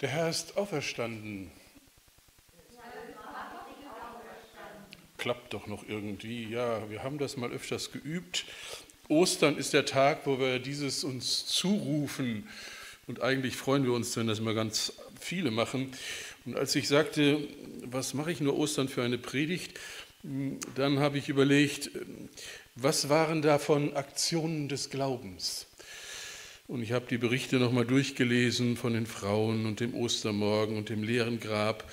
Der Herr ist auferstanden. Klappt doch noch irgendwie. Ja, wir haben das mal öfters geübt. Ostern ist der Tag, wo wir dieses uns zurufen. Und eigentlich freuen wir uns, wenn das immer ganz viele machen. Und als ich sagte, was mache ich nur Ostern für eine Predigt, dann habe ich überlegt, was waren davon Aktionen des Glaubens? Und ich habe die Berichte nochmal durchgelesen von den Frauen und dem Ostermorgen und dem leeren Grab.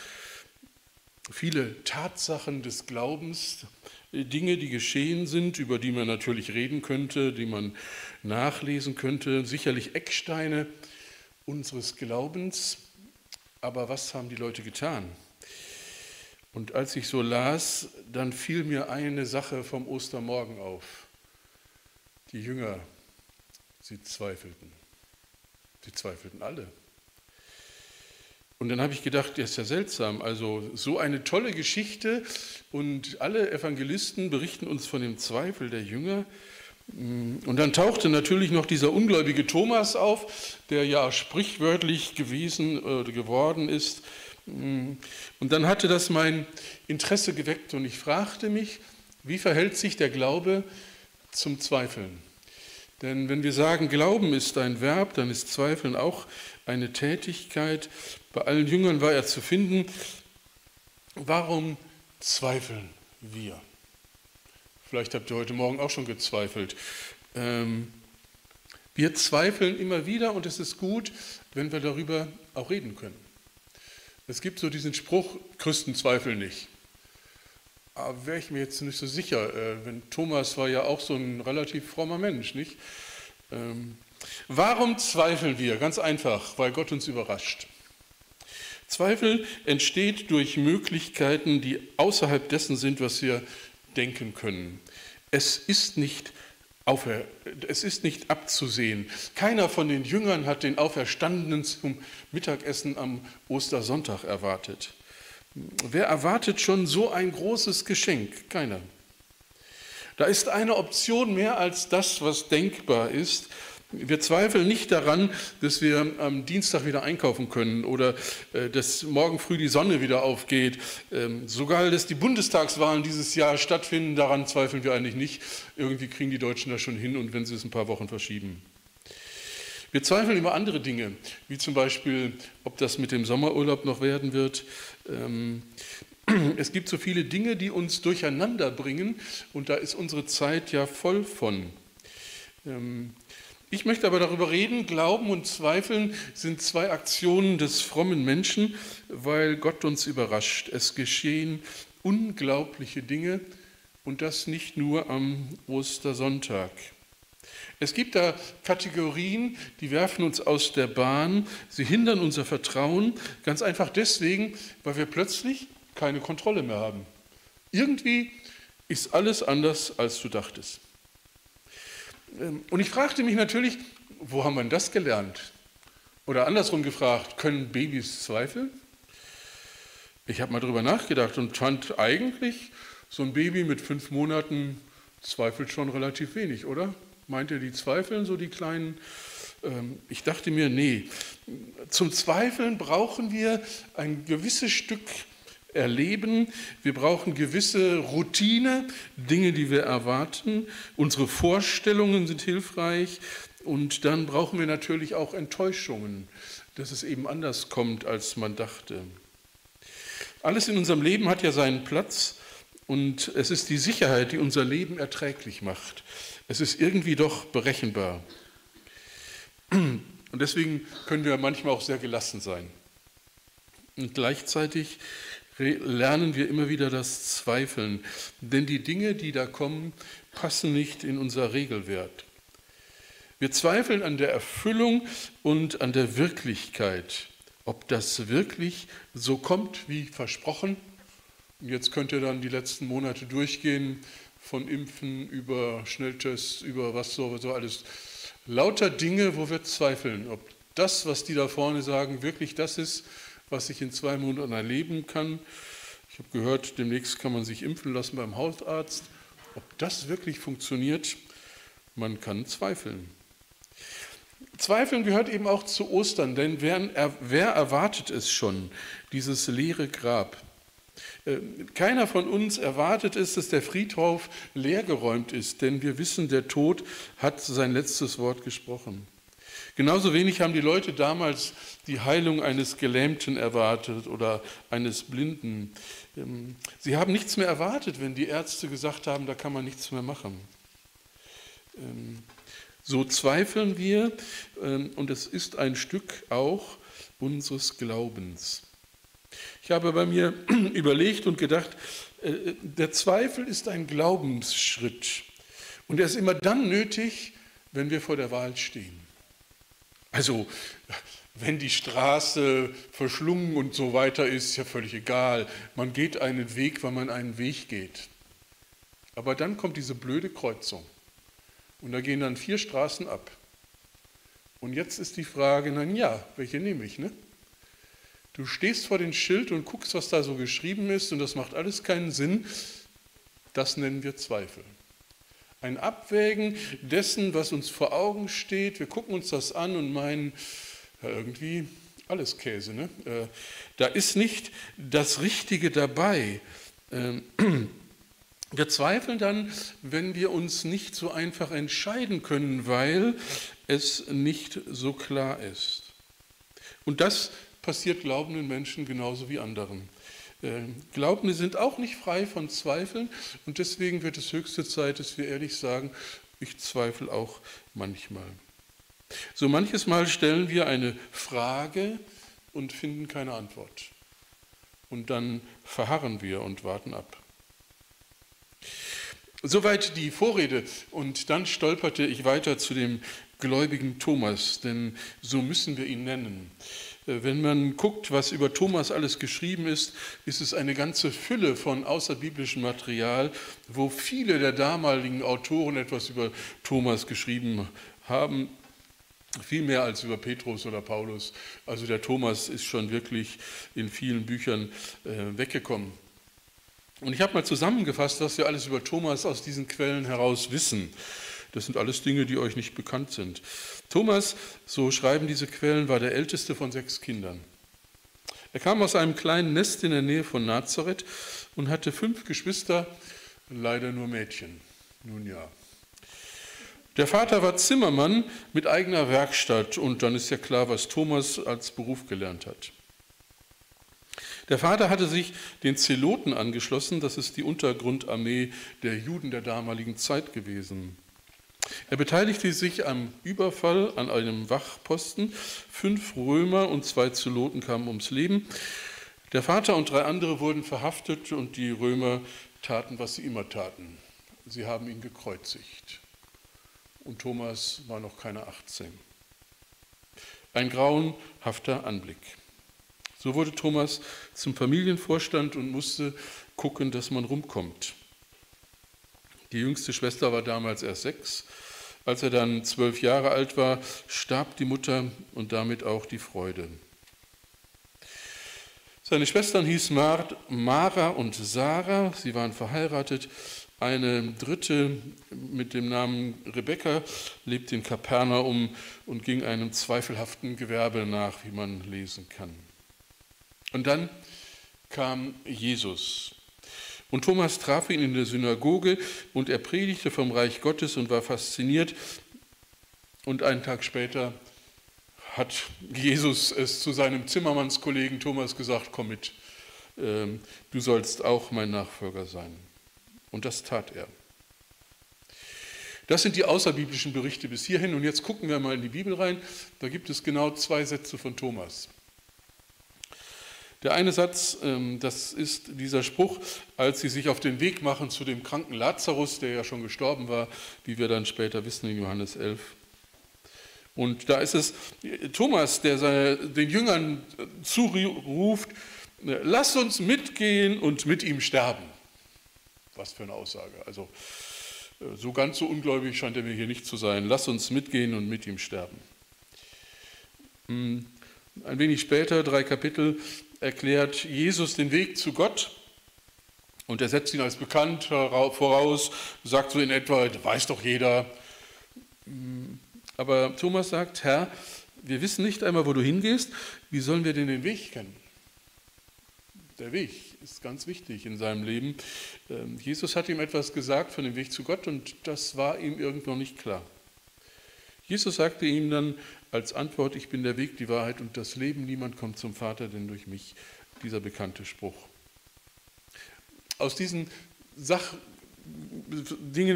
Viele Tatsachen des Glaubens, Dinge, die geschehen sind, über die man natürlich reden könnte, die man nachlesen könnte, sicherlich Ecksteine unseres Glaubens. Aber was haben die Leute getan? Und als ich so las, dann fiel mir eine Sache vom Ostermorgen auf. Die Jünger Sie zweifelten. Sie zweifelten alle. Und dann habe ich gedacht, das ist ja seltsam. Also so eine tolle Geschichte und alle Evangelisten berichten uns von dem Zweifel der Jünger. Und dann tauchte natürlich noch dieser ungläubige Thomas auf, der ja sprichwörtlich gewesen oder geworden ist. Und dann hatte das mein Interesse geweckt und ich fragte mich, wie verhält sich der Glaube zum Zweifeln? Denn wenn wir sagen, Glauben ist ein Verb, dann ist Zweifeln auch eine Tätigkeit. Bei allen Jüngern war er zu finden. Warum zweifeln wir? Vielleicht habt ihr heute Morgen auch schon gezweifelt. Ähm, wir zweifeln immer wieder und es ist gut, wenn wir darüber auch reden können. Es gibt so diesen Spruch, Christen zweifeln nicht. Aber wäre ich mir jetzt nicht so sicher. Äh, wenn Thomas war ja auch so ein relativ frommer Mensch, nicht? Ähm, warum zweifeln wir? Ganz einfach, weil Gott uns überrascht. Zweifel entsteht durch Möglichkeiten, die außerhalb dessen sind, was wir denken können. Es ist nicht, es ist nicht abzusehen. Keiner von den Jüngern hat den Auferstandenen zum Mittagessen am Ostersonntag erwartet. Wer erwartet schon so ein großes Geschenk? Keiner. Da ist eine Option mehr als das, was denkbar ist. Wir zweifeln nicht daran, dass wir am Dienstag wieder einkaufen können oder äh, dass morgen früh die Sonne wieder aufgeht. Ähm, sogar, dass die Bundestagswahlen dieses Jahr stattfinden, daran zweifeln wir eigentlich nicht. Irgendwie kriegen die Deutschen das schon hin und wenn sie es ein paar Wochen verschieben. Wir zweifeln über andere Dinge, wie zum Beispiel, ob das mit dem Sommerurlaub noch werden wird. Ähm, es gibt so viele Dinge, die uns durcheinander bringen und da ist unsere Zeit ja voll von. Ähm, ich möchte aber darüber reden, Glauben und Zweifeln sind zwei Aktionen des frommen Menschen, weil Gott uns überrascht. Es geschehen unglaubliche Dinge und das nicht nur am Ostersonntag. Es gibt da Kategorien, die werfen uns aus der Bahn, sie hindern unser Vertrauen, ganz einfach deswegen, weil wir plötzlich keine Kontrolle mehr haben. Irgendwie ist alles anders, als du dachtest. Ähm, und ich fragte mich natürlich, wo haben wir das gelernt? Oder andersrum gefragt, können Babys zweifeln? Ich habe mal darüber nachgedacht und fand eigentlich, so ein Baby mit fünf Monaten zweifelt schon relativ wenig, oder? Meint ihr, die zweifeln, so die kleinen? Ähm, ich dachte mir, nee, zum Zweifeln brauchen wir ein gewisses Stück Erleben, wir brauchen gewisse Routine, Dinge, die wir erwarten, unsere Vorstellungen sind hilfreich und dann brauchen wir natürlich auch Enttäuschungen, dass es eben anders kommt, als man dachte. Alles in unserem Leben hat ja seinen Platz und es ist die Sicherheit, die unser Leben erträglich macht. Es ist irgendwie doch berechenbar. Und deswegen können wir manchmal auch sehr gelassen sein. Und gleichzeitig lernen wir immer wieder das Zweifeln, denn die Dinge, die da kommen, passen nicht in unser Regelwert. Wir zweifeln an der Erfüllung und an der Wirklichkeit, ob das wirklich so kommt wie versprochen. Jetzt könnt ihr dann die letzten Monate durchgehen, von Impfen über Schnelltests, über was so, so alles. Lauter Dinge, wo wir zweifeln, ob das, was die da vorne sagen, wirklich das ist, was ich in zwei Monaten erleben kann. Ich habe gehört, demnächst kann man sich impfen lassen beim Hausarzt. Ob das wirklich funktioniert, man kann zweifeln. Zweifeln gehört eben auch zu Ostern, denn wer, wer erwartet es schon, dieses leere Grab? Äh, keiner von uns erwartet es, dass der Friedhof leergeräumt ist, denn wir wissen, der Tod hat sein letztes Wort gesprochen. Genauso wenig haben die Leute damals die Heilung eines Gelähmten erwartet oder eines Blinden. Ähm, sie haben nichts mehr erwartet, wenn die Ärzte gesagt haben, da kann man nichts mehr machen. Ähm, so zweifeln wir ähm, und es ist ein Stück auch unseres Glaubens. Ich habe bei mir überlegt und gedacht, äh, der Zweifel ist ein Glaubensschritt und er ist immer dann nötig, wenn wir vor der Wahl stehen. Also, wenn die Straße verschlungen und so weiter ist, ist ja völlig egal. Man geht einen Weg, weil man einen Weg geht. Aber dann kommt diese blöde Kreuzung. Und da gehen dann vier Straßen ab. Und jetzt ist die Frage, na ja, welche nehme ich? Ne? Du stehst vor dem Schild und guckst, was da so geschrieben ist, und das macht alles keinen Sinn. Das nennen wir Zweifel. Ein Abwägen dessen, was uns vor Augen steht. Wir gucken uns das an und meinen, ja, irgendwie alles Käse. Ne? Äh, da ist nicht das Richtige dabei. Ähm, wir zweifeln dann, wenn wir uns nicht so einfach entscheiden können, weil es nicht so klar ist. Und das passiert glaubenden Menschen genauso wie anderen. Ähm, Glaubende sind auch nicht frei von Zweifeln und deswegen wird es höchste Zeit, dass wir ehrlich sagen, ich zweifle auch manchmal. So manches Mal stellen wir eine Frage und finden keine Antwort. Und dann verharren wir und warten ab. Soweit die Vorrede und dann stolperte ich weiter zu dem gläubigen Thomas, denn so müssen wir ihn nennen. Äh, wenn man guckt, was über Thomas alles geschrieben ist, ist es eine ganze Fülle von außerbiblischem Material, wo viele der damaligen Autoren etwas über Thomas geschrieben haben. Viel mehr als über Petrus oder Paulus. Also der Thomas ist schon wirklich in vielen Büchern äh, weggekommen. Und ich habe mal zusammengefasst, was wir alles über Thomas aus diesen Quellen heraus wissen. Das sind alles Dinge, die euch nicht bekannt sind. Thomas, so schreiben diese Quellen, war der älteste von sechs Kindern. Er kam aus einem kleinen Nest in der Nähe von Nazareth und hatte fünf Geschwister, leider nur Mädchen. Nun ja. Der Vater war Zimmermann mit eigener Werkstatt und dann ist ja klar, was Thomas als Beruf gelernt hat. Der Vater hatte sich den Zeloten angeschlossen, das ist die Untergrundarmee der Juden der damaligen Zeit gewesen. Er beteiligte sich am Überfall an einem Wachposten. Fünf Römer und zwei Zeloten kamen ums Leben. Der Vater und drei andere wurden verhaftet und die Römer taten, was sie immer taten. Sie haben ihn gekreuzigt und Thomas war noch keine 18. Ein grauenhafter Anblick. So wurde Thomas zum Familienvorstand und musste gucken, dass man rumkommt. Die jüngste Schwester war damals erst sechs. Als er dann zwölf Jahre alt war, starb die Mutter und damit auch die Freude. Seine Schwestern hießen Mara und Sarah, sie waren verheiratet eine dritte mit dem Namen Rebekka lebte in Kapernaum und ging einem zweifelhaften Gewerbe nach, wie man lesen kann. Und dann kam Jesus. Und Thomas traf ihn in der Synagoge und er predigte vom Reich Gottes und war fasziniert. Und einen Tag später hat Jesus es zu seinem Zimmermannskollegen Thomas gesagt, komm mit, ähm, du sollst auch mein Nachfolger sein. Und das tat er. Das sind die außerbiblischen Berichte bis hierhin. Und jetzt gucken wir mal in die Bibel rein. Da gibt es genau zwei Sätze von Thomas. Der eine Satz, ähm, das ist dieser Spruch, als sie sich auf den Weg machen zu dem kranken Lazarus, der ja schon gestorben war, wie wir dann später wissen in Johannes 11. Und da ist es Thomas, der den Jüngern zuruft, lasst uns mitgehen und mit ihm sterben. Was für eine Aussage. Also äh, so ganz so ungläubig scheint er mir hier nicht zu sein. Lass uns mitgehen und mit ihm sterben. Hm, ein wenig später, drei Kapitel, erklärt Jesus den Weg zu Gott und er setzt ihn als bekannt voraus, sagt so in etwa, weiß doch jeder. Aber Thomas sagt, Herr, wir wissen nicht einmal, wo du hingehst, wie sollen wir denn den Weg kennen? Der Weg ist ganz wichtig in seinem Leben. Ähm, Jesus hat ihm etwas gesagt von dem Weg zu Gott und das war ihm irgendwo nicht klar. Jesus sagte ihm dann als Antwort, ich bin der Weg, die Wahrheit und das Leben, niemand kommt zum Vater, denn durch mich, dieser bekannte Spruch. Aus diesen Sachdingen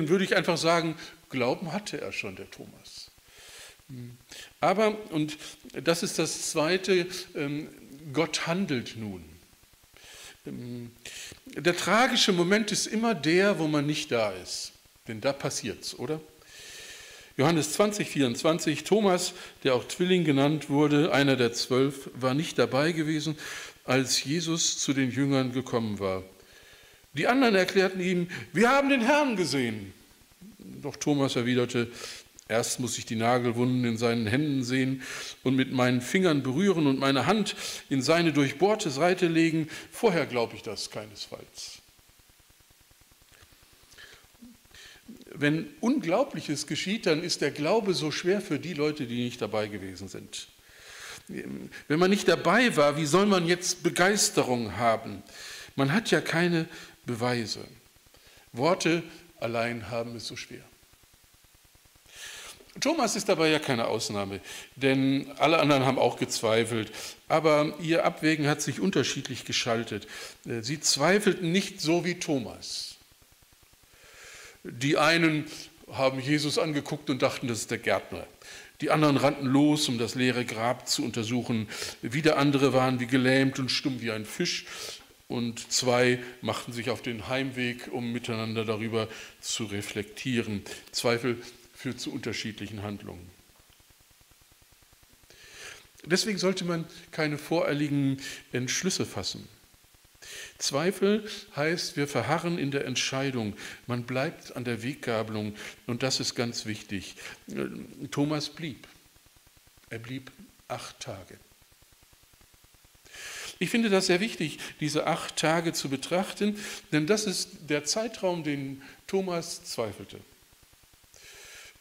würde ich einfach sagen, Glauben hatte er schon, der Thomas. Aber, und das ist das Zweite, ähm, Gott handelt nun. Ähm, der tragische Moment ist immer der, wo man nicht da ist. Denn da passiert es, oder? Johannes 20, 24, Thomas, der auch Zwilling genannt wurde, einer der zwölf, war nicht dabei gewesen, als Jesus zu den Jüngern gekommen war. Die anderen erklärten ihm, wir haben den Herrn gesehen. Doch Thomas erwiderte, erst muss ich die Nagelwunden in seinen Händen sehen und mit meinen Fingern berühren und meine Hand in seine durchbohrte Seite legen, vorher glaube ich das keinesfalls. Wenn Unglaubliches geschieht, dann ist der Glaube so schwer für die Leute, die nicht dabei gewesen sind. Wenn man nicht dabei war, wie soll man jetzt Begeisterung haben? Man hat ja keine Beweise. Worte allein haben es so schwer. Thomas ist dabei ja keine Ausnahme, denn alle anderen haben auch gezweifelt, aber ihr Abwägen hat sich unterschiedlich geschaltet. Äh, sie zweifelten nicht so wie Thomas. Die einen haben Jesus angeguckt und dachten, das ist der Gärtner. Die anderen rannten los, um das leere Grab zu untersuchen. Wieder andere waren wie gelähmt und stumm wie ein Fisch und zwei machten sich auf den Heimweg, um miteinander darüber zu reflektieren. Zweifel führt zu unterschiedlichen Handlungen. Deswegen sollte man keine voreiligen Entschlüsse fassen. Zweifel heißt, wir verharren in der Entscheidung, man bleibt an der Weggabelung und das ist ganz wichtig. Thomas blieb. Er blieb acht Tage. Ich finde das sehr wichtig, diese acht Tage zu betrachten, denn das ist der Zeitraum, den Thomas zweifelte.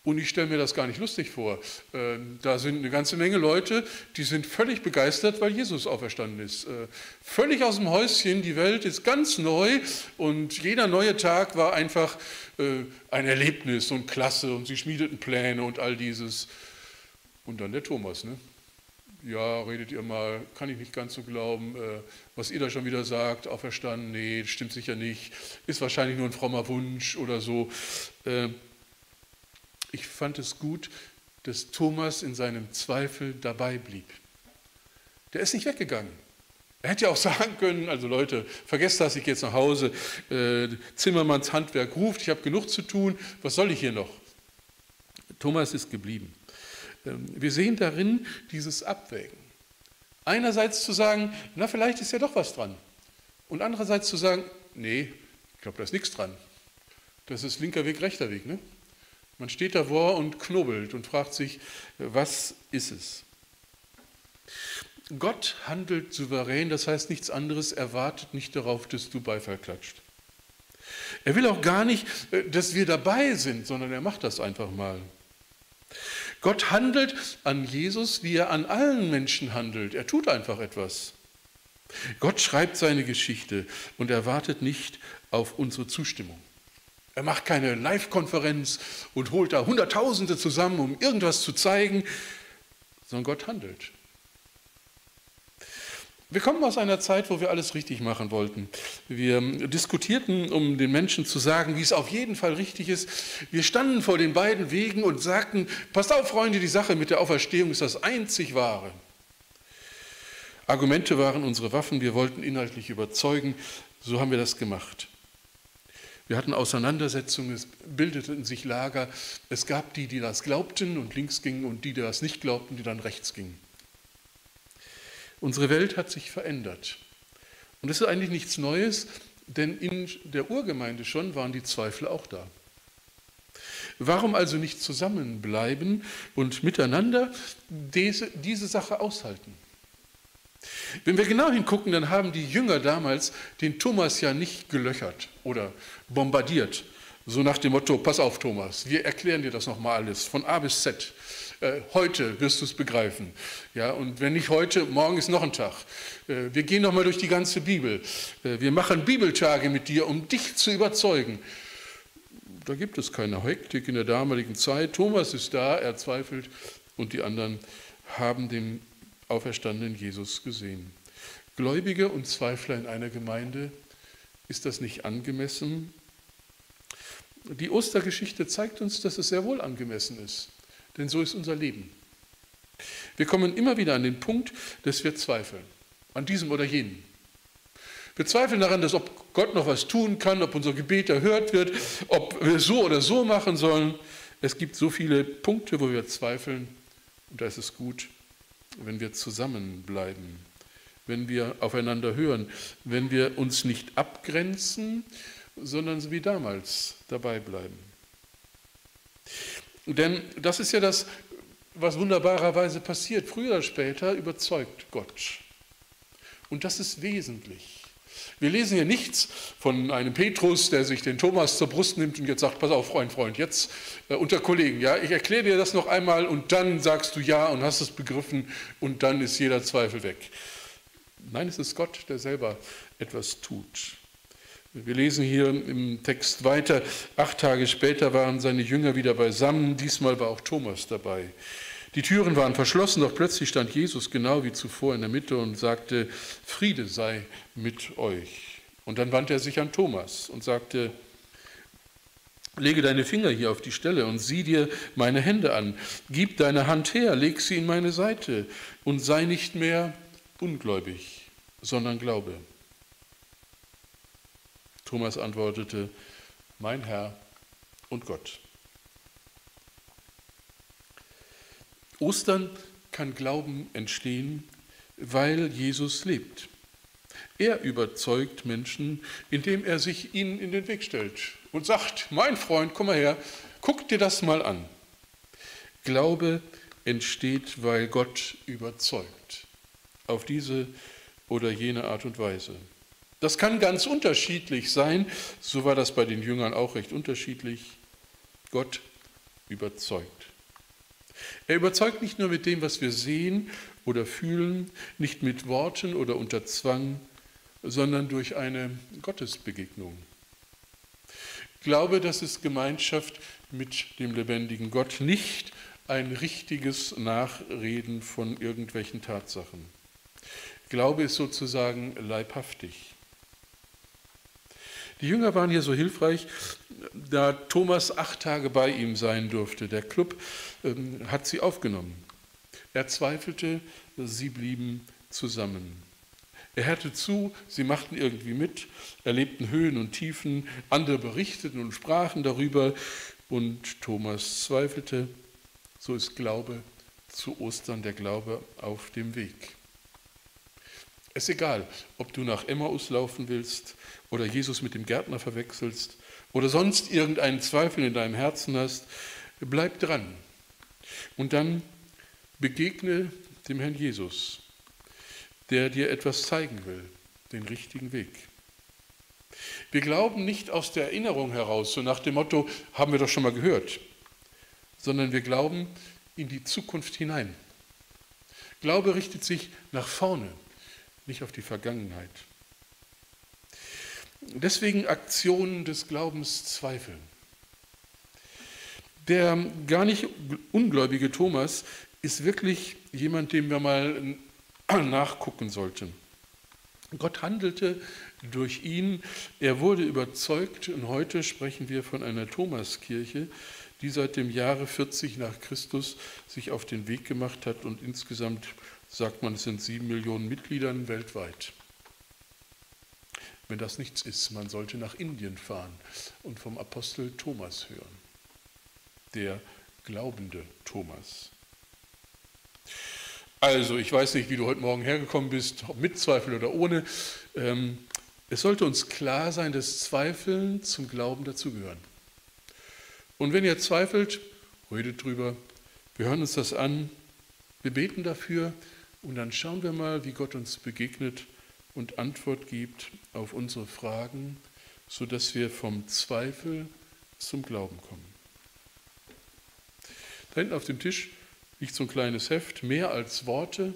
Und ich stelle mir das gar nicht lustig vor. Ähm, da sind eine ganze Menge Leute, die sind völlig begeistert, weil Jesus auferstanden ist. Äh, völlig aus dem Häuschen, die Welt ist ganz neu und jeder neue Tag war einfach äh, ein Erlebnis und klasse und sie schmiedeten Pläne und all dieses. Und dann der Thomas, ne? ja, redet ihr mal, kann ich nicht ganz so glauben, äh, was ihr da schon wieder sagt, auferstanden, nee, stimmt sicher nicht, ist wahrscheinlich nur ein frommer Wunsch oder so. Ich fand es gut, dass Thomas in seinem Zweifel dabei blieb. Der ist nicht weggegangen. Er hätte ja auch sagen können, also Leute, vergesst das, ich gehe jetzt nach Hause, äh, Zimmermanns Handwerk ruft, ich habe genug zu tun, was soll ich hier noch? Thomas ist geblieben. Ähm, wir sehen darin dieses Abwägen. Einerseits zu sagen, na vielleicht ist ja doch was dran. Und andererseits zu sagen, nee, ich glaube, da ist nichts dran. Das ist linker Weg, rechter Weg. Ne? Man steht davor und knobelt und fragt sich, was ist es? Gott handelt souverän, das heißt nichts anderes, er wartet nicht darauf, dass du Beifall klatscht. Er will auch gar nicht, äh, dass wir dabei sind, sondern er macht das einfach mal. Gott handelt an Jesus, wie er an allen Menschen handelt. Er tut einfach etwas. Gott schreibt seine Geschichte und er wartet nicht auf unsere Zustimmung. Er macht keine Live-Konferenz und holt da Hunderttausende zusammen, um irgendwas zu zeigen, sondern Gott handelt. Wir kommen aus einer Zeit, wo wir alles richtig machen wollten. Wir diskutierten, um den Menschen zu sagen, wie es auf jeden Fall richtig ist. Wir standen vor den beiden Wegen und sagten, passt auf, Freunde, die Sache mit der Auferstehung ist das einzig Wahre. Argumente waren unsere Waffen, wir wollten inhaltlich überzeugen, so haben wir das gemacht. Wir hatten Auseinandersetzungen, es bildeten sich Lager. Es gab die, die das glaubten und links gingen und die, die das nicht glaubten, die dann rechts gingen. Unsere Welt hat sich verändert. Und das ist eigentlich nichts Neues, denn in der Urgemeinde schon waren die Zweifel auch da. Warum also nicht zusammenbleiben und miteinander diese, diese Sache aushalten? Wenn wir genau hingucken, dann haben die Jünger damals den Thomas ja nicht gelöchert oder bombardiert, so nach dem Motto, pass auf Thomas, wir erklären dir das nochmal alles von A bis Z. Äh, heute wirst du es begreifen. Ja, und wenn nicht heute, morgen ist noch ein Tag. Äh, wir gehen nochmal durch die ganze Bibel. Äh, wir machen Bibeltage mit dir, um dich zu überzeugen. Da gibt es keine Hektik in der damaligen Zeit. Thomas ist da, er zweifelt und die anderen haben den auferstandenen Jesus gesehen. Gläubige und Zweifler in einer Gemeinde, ist das nicht angemessen? Die Ostergeschichte zeigt uns, dass es sehr wohl angemessen ist, denn so ist unser Leben. Wir kommen immer wieder an den Punkt, dass wir zweifeln, an diesem oder jenem. Wir zweifeln daran, dass ob Gott noch was tun kann, ob unser Gebet erhört wird, ob wir so oder so machen sollen. Es gibt so viele Punkte, wo wir zweifeln und da ist es gut, wenn wir zusammenbleiben, wenn wir aufeinander hören, wenn wir uns nicht abgrenzen, sondern so wie damals dabei bleiben. Denn das ist ja das, was wunderbarerweise passiert. Früher oder später überzeugt Gott. Und das ist wesentlich. Wir lesen hier nichts von einem Petrus, der sich den Thomas zur Brust nimmt und jetzt sagt, pass auf, Freund, Freund, jetzt äh, unter Kollegen, ja, ich erkläre dir das noch einmal und dann sagst du ja und hast es begriffen und dann ist jeder Zweifel weg. Nein, es ist Gott, der selber etwas tut. Wir lesen hier im Text weiter, acht Tage später waren seine Jünger wieder beisammen, diesmal war auch Thomas dabei. Die Türen waren verschlossen, doch plötzlich stand Jesus genau wie zuvor in der Mitte und sagte, Friede sei mit euch. Und dann wandte er sich an Thomas und sagte, Lege deine Finger hier auf die Stelle und sieh dir meine Hände an. Gib deine Hand her, leg sie in meine Seite und sei nicht mehr ungläubig, sondern glaube. Thomas antwortete, mein Herr und Gott. Ostern kann Glauben entstehen, weil Jesus lebt. Er überzeugt Menschen, indem er sich ihnen in den Weg stellt und sagt, mein Freund, komm mal her, guck dir das mal an. Glaube entsteht, weil Gott überzeugt, auf diese oder jene Art und Weise. Das kann ganz unterschiedlich sein, so war das bei den Jüngern auch recht unterschiedlich. Gott überzeugt. Er überzeugt nicht nur mit dem, was wir sehen oder fühlen, nicht mit Worten oder unter Zwang, sondern durch eine Gottesbegegnung. Glaube, das ist Gemeinschaft mit dem lebendigen Gott, nicht ein richtiges Nachreden von irgendwelchen Tatsachen. Glaube ist sozusagen leibhaftig. Die Jünger waren hier so hilfreich, da Thomas acht Tage bei ihm sein durfte. Der Club ähm, hat sie aufgenommen. Er zweifelte, sie blieben zusammen. Er hörte zu, sie machten irgendwie mit, erlebten Höhen und Tiefen, andere berichteten und sprachen darüber und Thomas zweifelte. So ist Glaube zu Ostern der Glaube auf dem Weg. Es ist egal, ob du nach Emmaus laufen willst oder Jesus mit dem Gärtner verwechselst oder sonst irgendeinen Zweifel in deinem Herzen hast, bleib dran. Und dann begegne dem Herrn Jesus, der dir etwas zeigen will, den richtigen Weg. Wir glauben nicht aus der Erinnerung heraus, so nach dem Motto, haben wir doch schon mal gehört, sondern wir glauben in die Zukunft hinein. Glaube richtet sich nach vorne, nicht auf die Vergangenheit. Deswegen Aktionen des Glaubens zweifeln. Der gar nicht ungläubige Thomas ist wirklich jemand, dem wir mal nachgucken sollten. Gott handelte durch ihn, er wurde überzeugt und heute sprechen wir von einer Thomaskirche, die seit dem Jahre 40 nach Christus sich auf den Weg gemacht hat und insgesamt sagt man, es sind sieben Millionen Mitglieder weltweit. Wenn das nichts ist, man sollte nach Indien fahren und vom Apostel Thomas hören, der glaubende Thomas. Also, ich weiß nicht, wie du heute Morgen hergekommen bist, ob mit Zweifel oder ohne. Ähm, es sollte uns klar sein, dass Zweifeln zum Glauben dazugehören. Und wenn ihr zweifelt, redet drüber, wir hören uns das an, wir beten dafür und dann schauen wir mal, wie Gott uns begegnet und Antwort gibt auf unsere Fragen, sodass wir vom Zweifel zum Glauben kommen. Da hinten auf dem Tisch liegt so ein kleines Heft, mehr als Worte,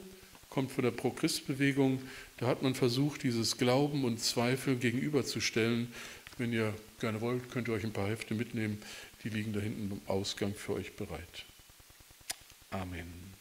kommt von der Pro-Christ-Bewegung. Da hat man versucht, dieses Glauben und Zweifel gegenüberzustellen. Wenn ihr gerne wollt, könnt ihr euch ein paar Hefte mitnehmen. Die liegen da hinten am Ausgang für euch bereit. Amen.